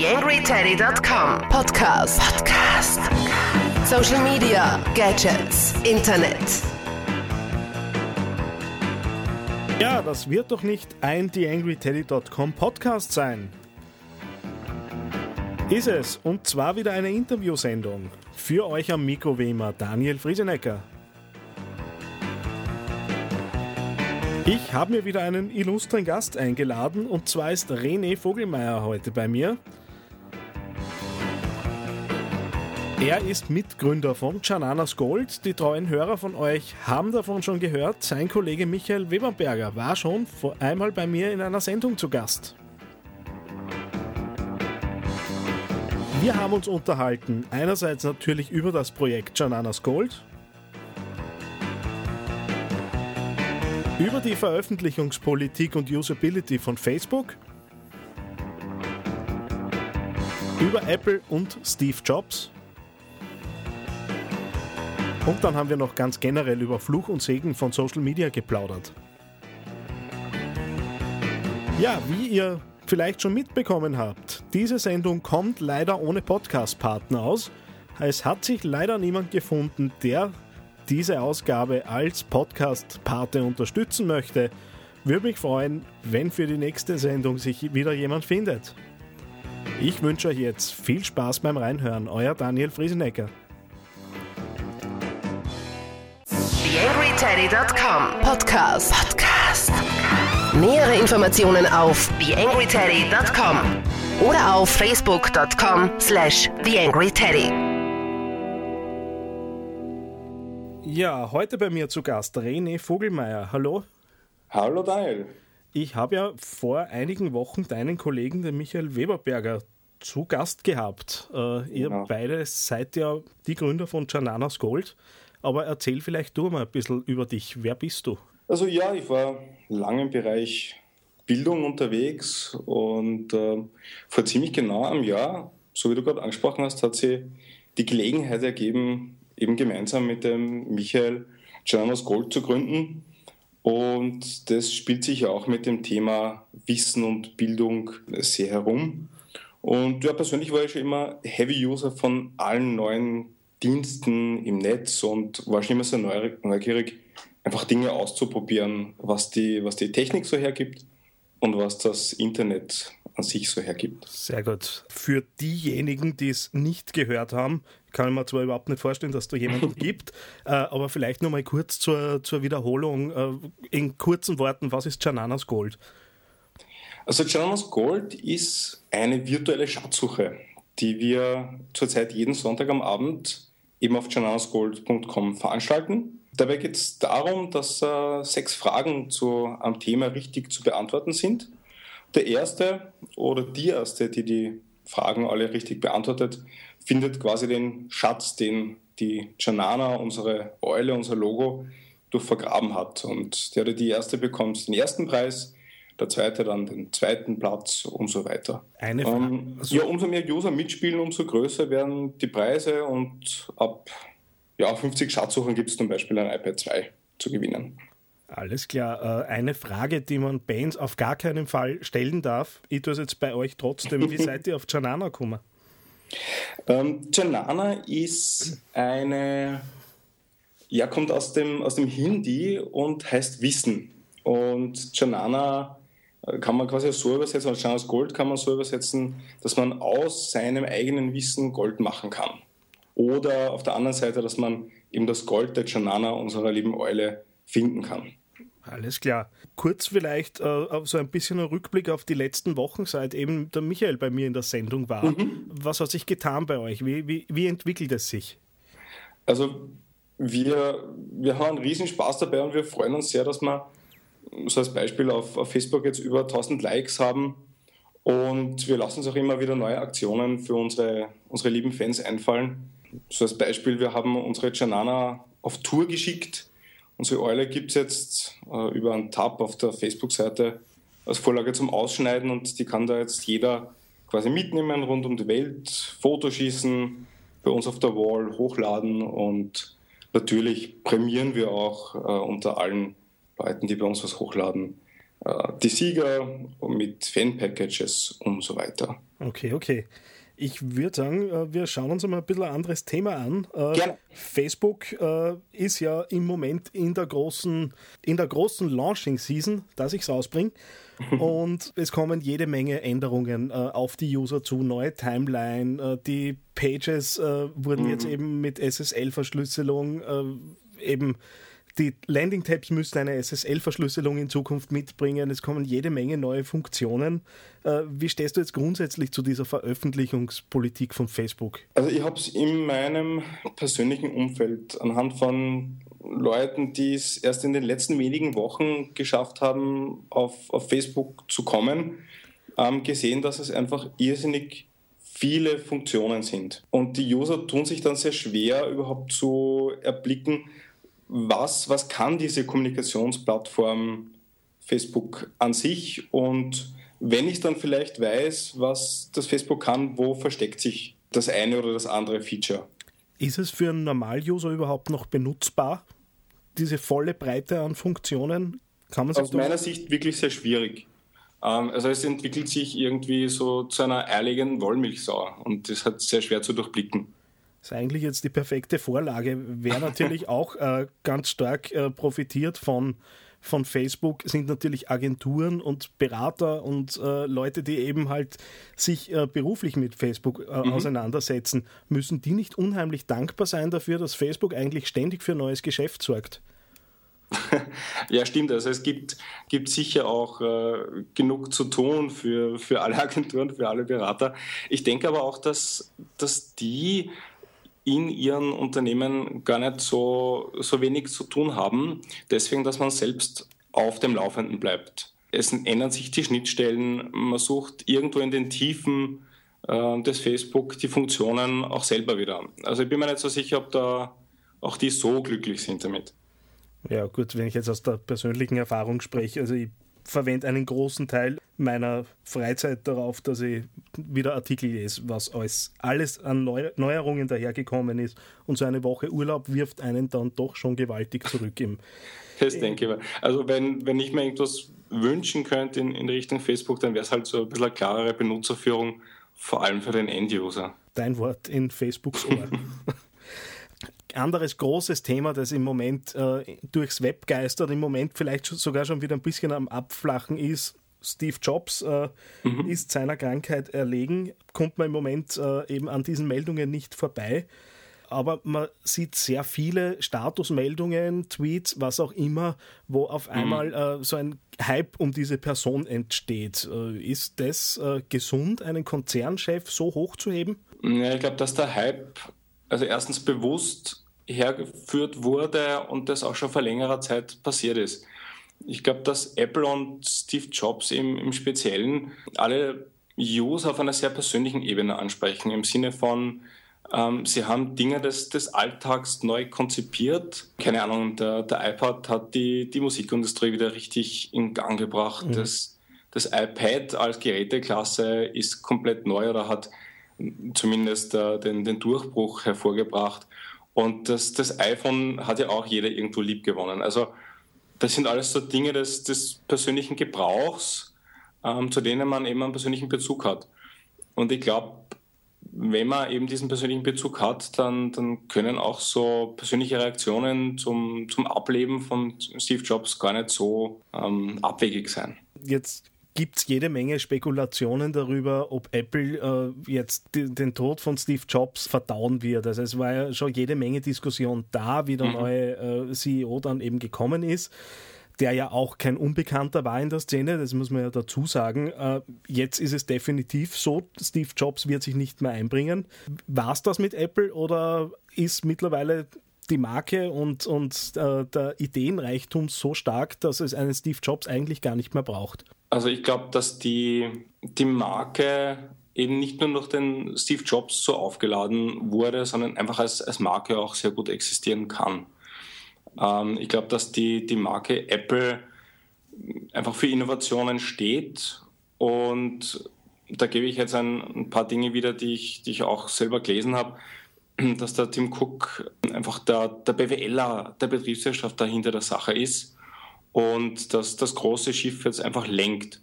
TheAngryTeddy.com Podcast. Podcast. Social Media, Gadgets, Internet. Ja, das wird doch nicht ein TheAngryTeddy.com Podcast sein. Ist es, und zwar wieder eine Interviewsendung. Für euch am Mikro wie immer Daniel Friesenecker. Ich habe mir wieder einen illustren Gast eingeladen und zwar ist René Vogelmeier heute bei mir. Er ist Mitgründer von Jananas Gold. Die treuen Hörer von euch haben davon schon gehört. Sein Kollege Michael Weberberger war schon vor einmal bei mir in einer Sendung zu Gast. Wir haben uns unterhalten, einerseits natürlich über das Projekt Jananas Gold, über die Veröffentlichungspolitik und Usability von Facebook, über Apple und Steve Jobs. Und dann haben wir noch ganz generell über Fluch und Segen von Social Media geplaudert. Ja, wie ihr vielleicht schon mitbekommen habt, diese Sendung kommt leider ohne Podcast-Partner aus. Es hat sich leider niemand gefunden, der diese Ausgabe als Podcast-Pate unterstützen möchte, würde mich freuen, wenn für die nächste Sendung sich wieder jemand findet. Ich wünsche euch jetzt viel Spaß beim Reinhören. Euer Daniel Friesenecker. TheAngryTeddy.com Podcast. Podcast. Nähere Informationen auf TheAngryTeddy.com oder auf Facebook.com slash TheAngryTeddy. Ja, heute bei mir zu Gast René Vogelmeier. Hallo. Hallo Daniel. Ich habe ja vor einigen Wochen deinen Kollegen, den Michael Weberberger, zu Gast gehabt. Äh, ihr Genau. beide seid ja die Gründer von Jananas Gold. Aber erzähl vielleicht du mal ein bisschen über dich. Wer bist du? Also ja, ich war lange im Bereich Bildung unterwegs und äh, vor ziemlich genau einem Jahr, so wie du gerade angesprochen hast, hat sie die Gelegenheit ergeben, eben gemeinsam mit dem Michael Jananas Gold zu gründen. Und das spielt sich ja auch mit dem Thema Wissen und Bildung sehr herum. Und ja, persönlich war ich schon immer Heavy User von allen neuen Diensten im Netz und war schon immer sehr neu- neugierig, einfach Dinge auszuprobieren, was die, was die Technik so hergibt und was das Internet an sich so hergibt. Sehr gut. Für diejenigen, die es nicht gehört haben, kann ich mir zwar überhaupt nicht vorstellen, dass da jemanden gibt, äh, aber vielleicht noch mal kurz zur, zur Wiederholung. Äh, in kurzen Worten, was ist Jananas Gold? Also Jananas Gold ist eine virtuelle Schatzsuche, die wir zurzeit jeden Sonntag am Abend eben auf jananasgold.com veranstalten. Dabei geht es darum, dass äh, sechs Fragen zu einem Thema richtig zu beantworten sind. Der erste oder die erste, die die Fragen alle richtig beantwortet, findet quasi den Schatz, den die Janana, unsere Eule, unser Logo, durch vergraben hat. Und der oder die erste bekommt den ersten Preis, der zweite dann den zweiten Platz und so weiter. Eine Frage. Ähm, Also- ja, umso mehr User mitspielen, umso größer werden die Preise und ab ja, 50 Schatzsuchen gibt es zum Beispiel ein iPad 2 zu gewinnen. Alles klar. Äh, eine Frage, die man Bands auf gar keinen Fall stellen darf. Ich tue es jetzt bei euch trotzdem. Wie seid ihr auf Janana gekommen? Ähm, Janana ist eine, ja, kommt aus dem, aus dem Hindi und heißt Wissen. Und Janana kann man quasi so übersetzen, als Jananas Gold kann man so übersetzen, dass man aus seinem eigenen Wissen Gold machen kann. Oder auf der anderen Seite, dass man eben das Gold der Janana, unserer lieben Eule, finden kann. Alles klar. Kurz vielleicht äh, so ein bisschen ein Rückblick auf die letzten Wochen, seit eben der Michael bei mir in der Sendung war. Was hat sich getan bei euch? Wie, wie, wie entwickelt es sich? Also wir, wir haben einen riesen Spaß dabei und wir freuen uns sehr, dass wir so als Beispiel auf, auf Facebook jetzt über 1000 Likes haben und wir lassen uns auch immer wieder neue Aktionen für unsere, unsere lieben Fans einfallen. So als Beispiel, wir haben unsere Janana auf Tour geschickt. Unsere Eule gibt es jetzt äh, über einen Tab auf der Facebook-Seite als Vorlage zum Ausschneiden und die kann da jetzt jeder quasi mitnehmen rund um die Welt, Fotoschießen, bei uns auf der Wall hochladen und natürlich prämieren wir auch äh, unter allen Leuten, die bei uns was hochladen, äh, die Sieger mit Fan-Packages und so weiter. Okay, okay. Ich würde sagen, äh, wir schauen uns mal ein bisschen ein anderes Thema an. Äh, Gerne. Facebook ist ja im Moment in der großen, in der großen Launching-Season, dass ich es ausbringe. Und es kommen jede Menge Änderungen auf die User zu, neue Timeline, die Pages wurden mhm. jetzt eben mit SSL-Verschlüsselung eben die Landing-Tabs müssten eine SSL-Verschlüsselung in Zukunft mitbringen. Es kommen jede Menge neue Funktionen. Äh, wie stehst du jetzt grundsätzlich zu dieser Veröffentlichungspolitik von Facebook? Also ich habe es in meinem persönlichen Umfeld anhand von Leuten, die es erst in den letzten wenigen Wochen geschafft haben, auf, auf Facebook zu kommen, ähm, gesehen, dass es einfach irrsinnig viele Funktionen sind. Und die User tun sich dann sehr schwer, überhaupt zu erblicken, was, was kann diese Kommunikationsplattform Facebook an sich und wenn ich dann vielleicht weiß, was das Facebook kann, wo versteckt sich das eine oder das andere Feature? Ist es für einen Normal-User überhaupt noch benutzbar? Diese volle Breite an Funktionen? Kann man Aus meiner Sicht wirklich sehr schwierig. Ähm, also es entwickelt sich irgendwie so zu einer eierlegenden Wollmilchsau und das hat sehr schwer zu durchblicken. Das ist eigentlich jetzt die perfekte Vorlage. Wer natürlich auch äh, ganz stark äh, profitiert von, von Facebook, sind natürlich Agenturen und Berater und äh, Leute, die eben halt sich äh, beruflich mit Facebook äh, mhm. auseinandersetzen. Müssen die nicht unheimlich dankbar sein dafür, dass Facebook eigentlich ständig für neues Geschäft sorgt? Ja, stimmt. Also es gibt, gibt sicher auch äh, genug zu tun für, für alle Agenturen, für alle Berater. Ich denke aber auch, dass, dass die in ihren Unternehmen gar nicht so, so wenig zu tun haben. Deswegen, dass man selbst auf dem Laufenden bleibt. Es ändern sich die Schnittstellen, man sucht irgendwo in den Tiefen äh, des Facebook die Funktionen auch selber wieder. Also ich bin mir nicht so sicher, ob da auch die so glücklich sind damit. Ja, gut, wenn ich jetzt aus der persönlichen Erfahrung spreche, also ich verwende einen großen Teil meiner Freizeit darauf, dass ich wieder Artikel lese, was alles, alles an Neu Neuerungen dahergekommen ist. Und so eine Woche Urlaub wirft einen dann doch schon gewaltig zurück im. Das denke ich. Also wenn, wenn ich mir irgendwas wünschen könnte in, in Richtung Facebook, dann wäre es halt so ein bisschen eine klarere Benutzerführung, vor allem für den End-User. Dein Wort in Facebooks Ohr. anderes großes Thema, das im Moment äh, durchs Web geistert, im Moment vielleicht sogar schon wieder ein bisschen am Abflachen ist. Steve Jobs äh, mhm. ist seiner Krankheit erlegen, kommt man im Moment äh, eben an diesen Meldungen nicht vorbei. Aber man sieht sehr viele Statusmeldungen, Tweets, was auch immer, wo auf mhm. einmal äh, so ein Hype um diese Person entsteht. Äh, ist das äh, gesund, einen Konzernchef so hochzuheben? Ja, ich glaube, dass der Hype also erstens bewusst hergeführt wurde und das auch schon vor längerer Zeit passiert ist. Ich glaube, dass Apple und Steve Jobs im, im Speziellen alle User auf einer sehr persönlichen Ebene ansprechen, im Sinne von, ähm, sie haben Dinge des, des Alltags neu konzipiert. Keine Ahnung, der, der iPad hat die, die Musikindustrie wieder richtig in Gang gebracht. Mhm. Das, das iPad als Geräteklasse ist komplett neu oder hat zumindest äh, den, den Durchbruch hervorgebracht. Und das, das iPhone hat ja auch jeder irgendwo lieb gewonnen. Also das sind alles so Dinge des, des persönlichen Gebrauchs, ähm, zu denen man eben einen persönlichen Bezug hat. Und ich glaube, wenn man eben diesen persönlichen Bezug hat, dann, dann können auch so persönliche Reaktionen zum, zum Ableben von Steve Jobs gar nicht so ähm, abwegig sein. Jetzt gibt es jede Menge Spekulationen darüber, ob Apple äh, jetzt den Tod von Steve Jobs verdauen wird. Also es war ja schon jede Menge Diskussion da, wie der mhm. neue äh, CEO dann eben gekommen ist der ja auch kein Unbekannter war in der Szene, das muss man ja dazu sagen. Äh, jetzt ist es definitiv so, Steve Jobs wird sich nicht mehr einbringen. War es das mit Apple oder ist mittlerweile die Marke und, und äh, der Ideenreichtum so stark, dass es einen Steve Jobs eigentlich gar nicht mehr braucht? Also ich glaube, dass die, die Marke eben nicht nur durch den Steve Jobs so aufgeladen wurde, sondern einfach als, als Marke auch sehr gut existieren kann. Ähm, ich glaube, dass die, die Marke Apple einfach für Innovationen steht und da gebe ich jetzt ein, ein paar Dinge wieder, die ich, die ich auch selber gelesen habe, dass der Tim Cook einfach der, der BWLer der Betriebswirtschaft dahinter der Sache ist und dass das große Schiff jetzt einfach lenkt.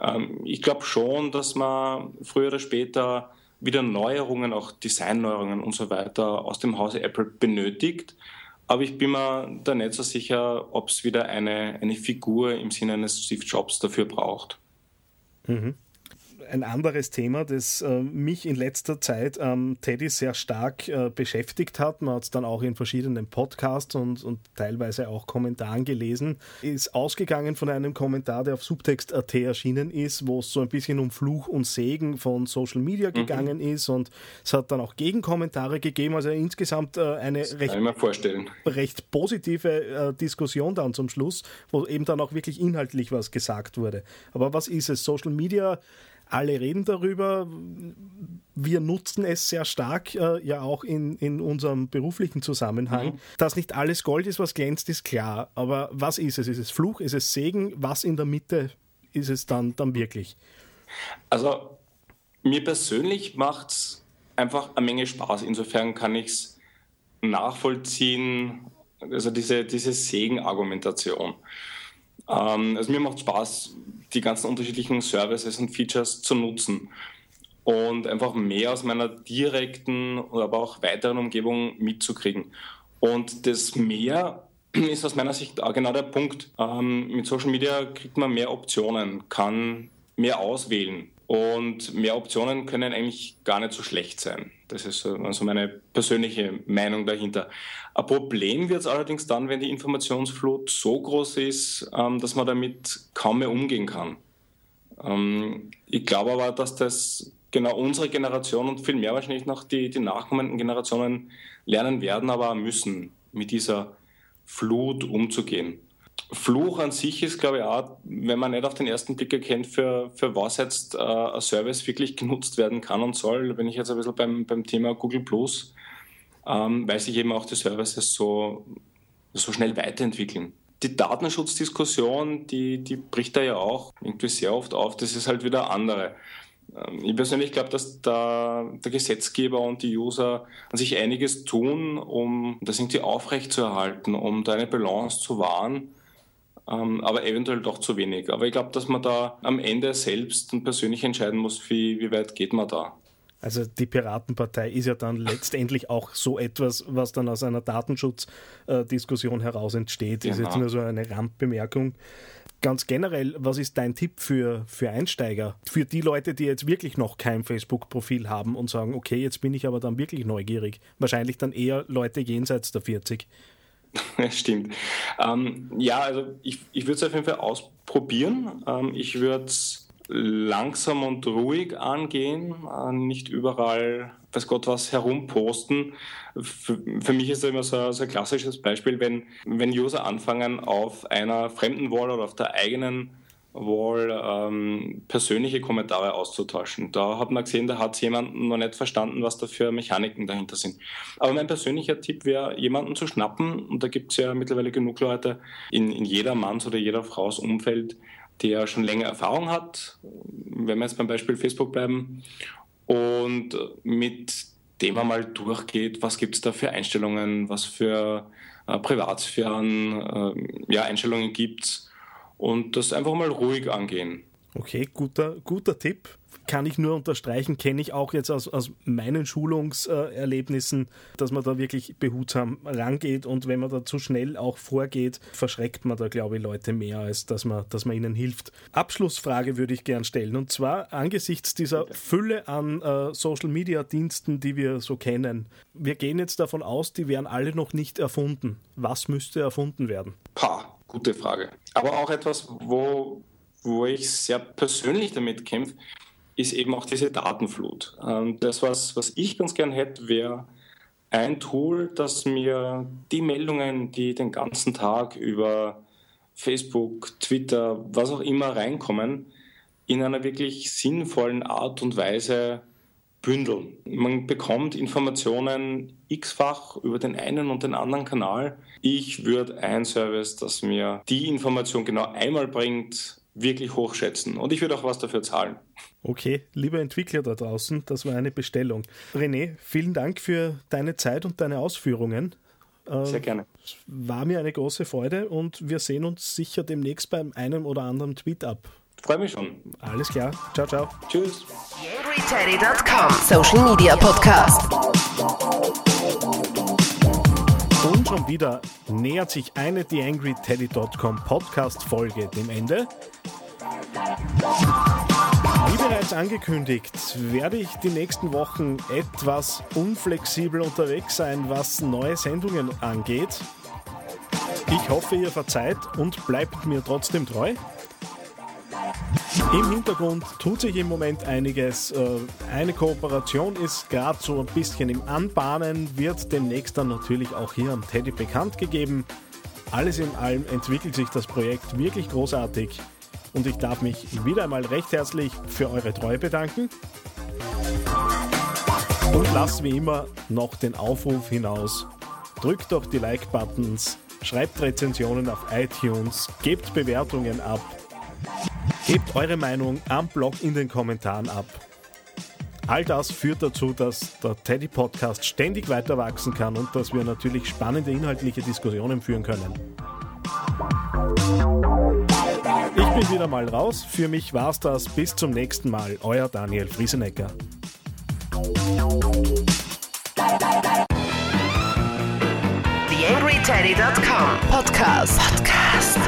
Ähm, ich glaube schon, dass man früher oder später wieder Neuerungen, auch Designneuerungen und so weiter aus dem Hause Apple benötigt. Aber ich bin mir da nicht so sicher, ob es wieder eine, eine Figur im Sinne eines Steve Jobs dafür braucht. Mhm ein anderes Thema, das äh, mich in letzter Zeit ähm, Teddy sehr stark äh, beschäftigt hat. Man hat es dann auch in verschiedenen Podcasts und, und teilweise auch Kommentaren gelesen. Ist ausgegangen von einem Kommentar, der auf Subtext.at erschienen ist, wo es so ein bisschen um Fluch und Segen von Social Media mhm. gegangen mhm. ist. Und es hat dann auch Gegenkommentare gegeben. Also insgesamt äh, eine recht, recht, positive äh, Diskussion dann zum Schluss, wo eben dann auch wirklich inhaltlich was gesagt wurde. Aber was ist es? Social Media alle reden darüber. Wir nutzen es sehr stark, äh, ja auch in, in unserem beruflichen Zusammenhang. Mhm. Dass nicht alles Gold ist, was glänzt, ist klar. Aber was ist es? Ist es Fluch? Ist es Segen? Was in der Mitte ist es dann, dann wirklich? Also mir persönlich macht es einfach eine Menge Spaß. Insofern kann ich es nachvollziehen, also diese, diese Segen-Argumentation. Ähm, also mir macht Spaß, die ganzen unterschiedlichen Services und Features zu nutzen und einfach mehr aus meiner direkten, aber auch weiteren Umgebung mitzukriegen. Und das mehr ist aus meiner Sicht auch genau der Punkt. Ähm, mit Social Media kriegt man mehr Optionen, kann mehr auswählen. Und mehr Optionen können eigentlich gar nicht so schlecht sein. Das ist also meine persönliche Meinung dahinter. Ein Problem wird es allerdings dann, wenn die Informationsflut so groß ist, ähm, dass man damit kaum mehr umgehen kann. Ähm, ich glaube aber, dass das genau unsere Generation und viel mehr wahrscheinlich noch die, die nachkommenden Generationen lernen werden, aber müssen, mit dieser Flut umzugehen. Fluch an sich ist, glaube ich, auch, wenn man nicht auf den ersten Blick erkennt, für, für was jetzt äh, ein Service wirklich genutzt werden kann und soll. Wenn ich jetzt ein bisschen beim, beim Thema Google Plus, ähm, weil sich eben auch die Services so, so schnell weiterentwickeln. Die Datenschutzdiskussion, die, die bricht da ja auch irgendwie sehr oft auf. Das ist halt wieder andere. Ähm, ich persönlich glaube, dass da der Gesetzgeber und die User an sich einiges tun, um das irgendwie aufrechtzuerhalten, um da eine Balance zu wahren ähm, aber eventuell doch zu wenig. Aber ich glaube, dass man da am Ende selbst und persönlich entscheiden muss, wie, wie weit geht man da. Also die Piratenpartei ist ja dann letztendlich auch so etwas, was dann aus einer Datenschutzdiskussion heraus entsteht. Das genau. ist jetzt nur so eine Randbemerkung. Ganz generell, was ist dein Tipp für, für Einsteiger? Für die Leute, die jetzt wirklich noch kein Facebook-Profil haben und sagen, okay, jetzt bin ich aber dann wirklich neugierig. Wahrscheinlich dann eher Leute jenseits der 40. Stimmt. Ähm, ja, also ich, ich würde es auf jeden Fall ausprobieren. Ähm, ich würde es langsam und ruhig angehen, äh, nicht überall, weiß Gott was, herumposten. Für, für mich ist das immer so, so, ein klassisches Beispiel, wenn, wenn User anfangen, auf einer fremden Wall oder auf der eigenen wohl ähm, persönliche Kommentare auszutauschen. Da hat man gesehen, da hat jemand noch nicht verstanden, was da für Mechaniken dahinter sind. Aber mein persönlicher Tipp wäre, jemanden zu schnappen, und da gibt es ja mittlerweile genug Leute in, in jeder Manns oder jeder Frau's Umfeld, der schon länger Erfahrung hat, wenn wir jetzt beim Beispiel Facebook bleiben, und mit dem man mal durchgeht, was gibt es da für Einstellungen, was für äh, Privatsphären, äh, ja, Einstellungen gibt es und das einfach mal ruhig angehen. Okay, guter, guter Tipp. Kann ich nur unterstreichen, kenne ich auch jetzt aus, aus meinen Schulungserlebnissen, dass man da wirklich behutsam rangeht und wenn man da zu schnell auch vorgeht, verschreckt man da, glaube ich, Leute mehr, als dass man, dass man ihnen hilft. Abschlussfrage würde ich gern stellen und zwar angesichts dieser Fülle an äh, Social Media Diensten, die wir so kennen. Wir gehen jetzt davon aus, die wären alle noch nicht erfunden. Was müsste erfunden werden? Pah Gute Frage. Aber auch etwas, wo, wo ich sehr persönlich damit kämpfe, ist eben auch diese Datenflut. Ähm, das, was, was ich ganz gern hätte, wäre ein Tool, das mir die Meldungen, die den ganzen Tag über Facebook, Twitter, was auch immer reinkommen, in einer wirklich sinnvollen Art und Weise bündeln. Man bekommt Informationen x-fach über den einen und den anderen Kanal. Ich würde ein Service, das mir die Information genau einmal bringt, wirklich hochschätzen. Und ich würde auch was dafür zahlen. Okay, lieber Entwickler da draußen, das war eine Bestellung. René, vielen Dank für deine Zeit und deine Ausführungen. Äh, Sehr gerne. War mir eine große Freude und wir sehen uns sicher demnächst beim einen oder anderen Tweet ab. Freue mich schon. Alles klar. Ciao, ciao. Tschüss. TheAngryTeddy.com Social Media Podcast. Und schon wieder nähert sich eine TheAngryTeddy.com Podcast-Folge dem Ende. Wie bereits angekündigt, werde ich die nächsten Wochen etwas unflexibel unterwegs sein, was neue Sendungen angeht. Ich hoffe, ihr verzeiht und bleibt mir trotzdem treu. Im Hintergrund tut sich im Moment einiges. Äh, Eine Kooperation ist gerade so ein bisschen im Anbahnen, wird demnächst dann natürlich auch hier am Teddy bekannt gegeben. Alles in allem entwickelt sich das Projekt wirklich großartig und ich darf mich wieder einmal recht herzlich für eure Treue bedanken. Und lasst wie immer noch den Aufruf hinaus. Drückt doch die Like-Buttons, schreibt Rezensionen auf iTunes, gebt Bewertungen ab, gebt eure Meinung am Blog in den Kommentaren ab. All das führt dazu, dass der Teddy Podcast ständig weiter wachsen kann und dass wir natürlich spannende inhaltliche Diskussionen führen können. Ich bin wieder mal raus. Für mich war's das. Bis zum nächsten Mal. Euer Daniel Friesenecker. TheAngryTeddy.com Podcast. Podcast.